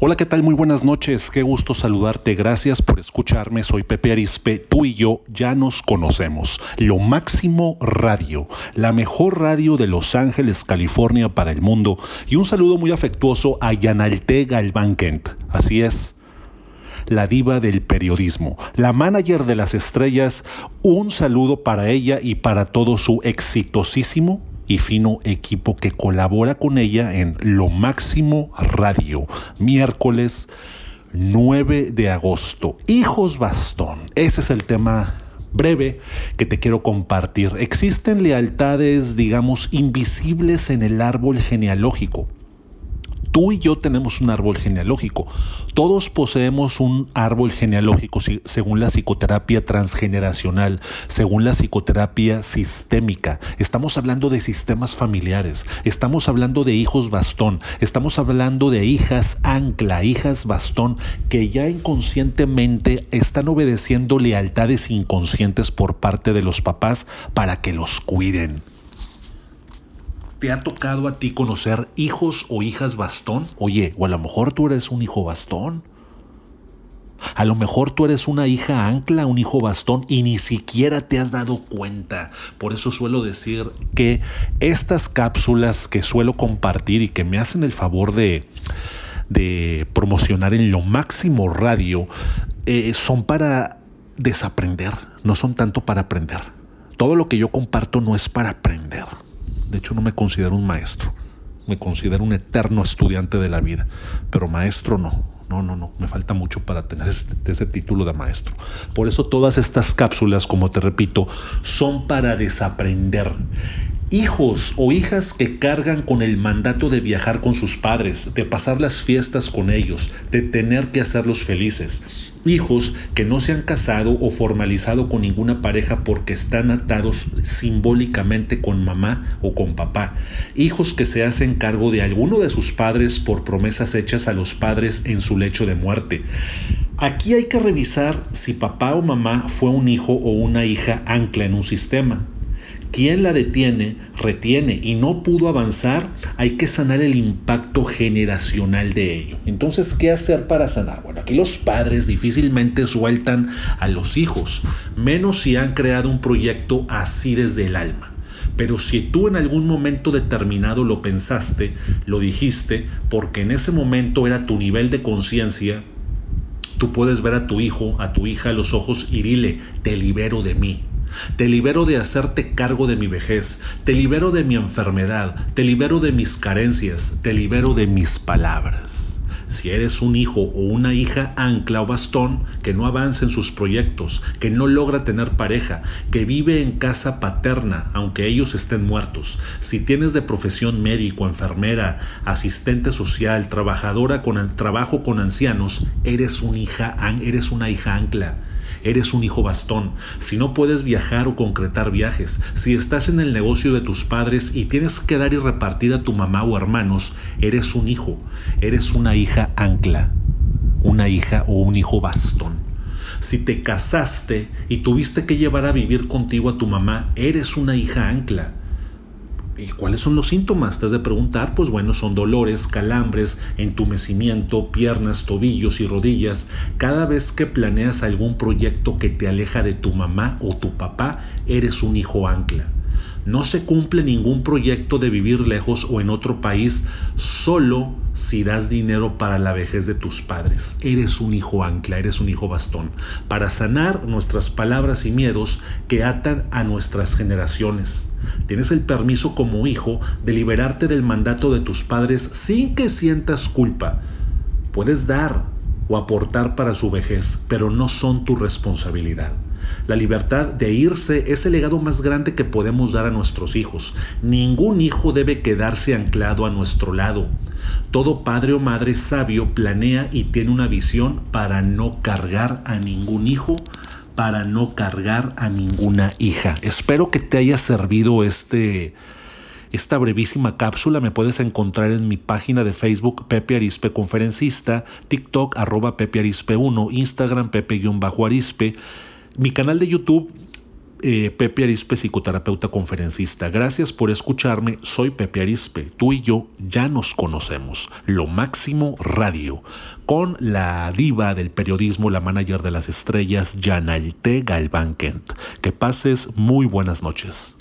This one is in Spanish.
Hola, ¿qué tal? Muy buenas noches. Qué gusto saludarte. Gracias por escucharme. Soy Pepe Arispe. Tú y yo ya nos conocemos. Lo Máximo Radio, la mejor radio de Los Ángeles, California para el mundo. Y un saludo muy afectuoso a Yanalte Galván Kent. Así es la diva del periodismo, la manager de las estrellas. Un saludo para ella y para todo su exitosísimo y fino equipo que colabora con ella en Lo Máximo Radio, miércoles 9 de agosto. Hijos bastón, ese es el tema breve que te quiero compartir. Existen lealtades, digamos, invisibles en el árbol genealógico Tú y yo tenemos un árbol genealógico. Todos poseemos un árbol genealógico según la psicoterapia transgeneracional, según la psicoterapia sistémica. Estamos hablando de sistemas familiares, estamos hablando de hijos bastón, estamos hablando de hijas ancla, hijas bastón, que ya inconscientemente están obedeciendo lealtades inconscientes por parte de los papás para que los cuiden. ¿Te ha tocado a ti conocer hijos o hijas bastón? Oye, o a lo mejor tú eres un hijo bastón. A lo mejor tú eres una hija ancla, un hijo bastón y ni siquiera te has dado cuenta. Por eso suelo decir que estas cápsulas que suelo compartir y que me hacen el favor de, de promocionar en lo máximo radio eh, son para desaprender, no son tanto para aprender. Todo lo que yo comparto no es para aprender. De hecho, no me considero un maestro. Me considero un eterno estudiante de la vida. Pero maestro no. No, no, no. Me falta mucho para tener ese, título de maestro. Por eso todas estas cápsulas, como te repito, son para desaprender hijos o hijas que cargan con el mandato de viajar con sus padres, de pasar las fiestas con ellos, de tener que hacerlos felices. Hijos que no se han casado o formalizado con ninguna pareja porque están atados simbólicamente con mamá o con papá. Hijos que se hacen cargo de alguno de sus padres por promesas hechas a los padres en su lecho de muerte. Aquí hay que revisar si papá o mamá fue un hijo o una hija ancla en un sistema quien la detiene, retiene y no pudo avanzar, hay que sanar el impacto generacional de ello. Entonces, ¿qué hacer para sanar? Bueno, aquí los padres difícilmente sueltan a los hijos, menos si han creado un proyecto así desde el alma. Pero si tú en algún momento determinado lo pensaste, lo dijiste, porque en ese momento era tu nivel de conciencia, tú puedes ver a tu hijo, a tu hija a los ojos y dile, te libero de mí. Te libero de hacerte cargo de mi vejez, te libero de mi enfermedad, te libero de mis carencias, te libero de mis palabras. Si eres un hijo o una hija ancla o bastón que no avanza en sus proyectos, que no logra tener pareja, que vive en casa paterna aunque ellos estén muertos, si tienes de profesión médico, enfermera, asistente social, trabajadora con trabajo con ancianos, eres, un eres una hija ancla eres un hijo bastón, si no puedes viajar o concretar viajes, si estás en el negocio de tus padres y tienes que dar y repartir a tu mamá o hermanos, eres un hijo, eres una hija ancla, una hija o un hijo bastón. Si te casaste y tuviste que llevar a vivir contigo a tu mamá, eres una hija ancla. ¿Y cuáles son los síntomas? Te has de preguntar, pues bueno, son dolores, calambres, entumecimiento, piernas, tobillos y rodillas. Cada vez que planeas algún proyecto que te aleja de tu mamá o tu papá, eres un hijo ancla. No se cumple ningún proyecto de vivir lejos o en otro país solo si das dinero para la vejez de tus padres. Eres un hijo ancla, eres un hijo bastón, para sanar nuestras palabras y miedos que atan a nuestras generaciones. Tienes el permiso como hijo de liberarte del mandato de tus padres sin que sientas culpa. Puedes dar o aportar para su vejez, pero no son tu responsabilidad. La libertad de irse es el legado más grande que podemos dar a nuestros hijos. Ningún hijo debe quedarse anclado a nuestro lado. Todo padre o madre sabio planea y tiene una visión para no cargar a ningún hijo para no cargar a ninguna hija. Espero que te haya servido este, esta brevísima cápsula. Me puedes encontrar en mi página de Facebook Pepe Arispe Conferencista, TikTok arroba Pepe Arispe 1, Instagram Pepe-Arispe mi canal de YouTube eh, Pepe Arispe, psicoterapeuta conferencista. Gracias por escucharme. Soy Pepe Arispe. Tú y yo ya nos conocemos. Lo máximo radio. Con la diva del periodismo, la manager de las estrellas, Janalte Galván Kent. Que pases muy buenas noches.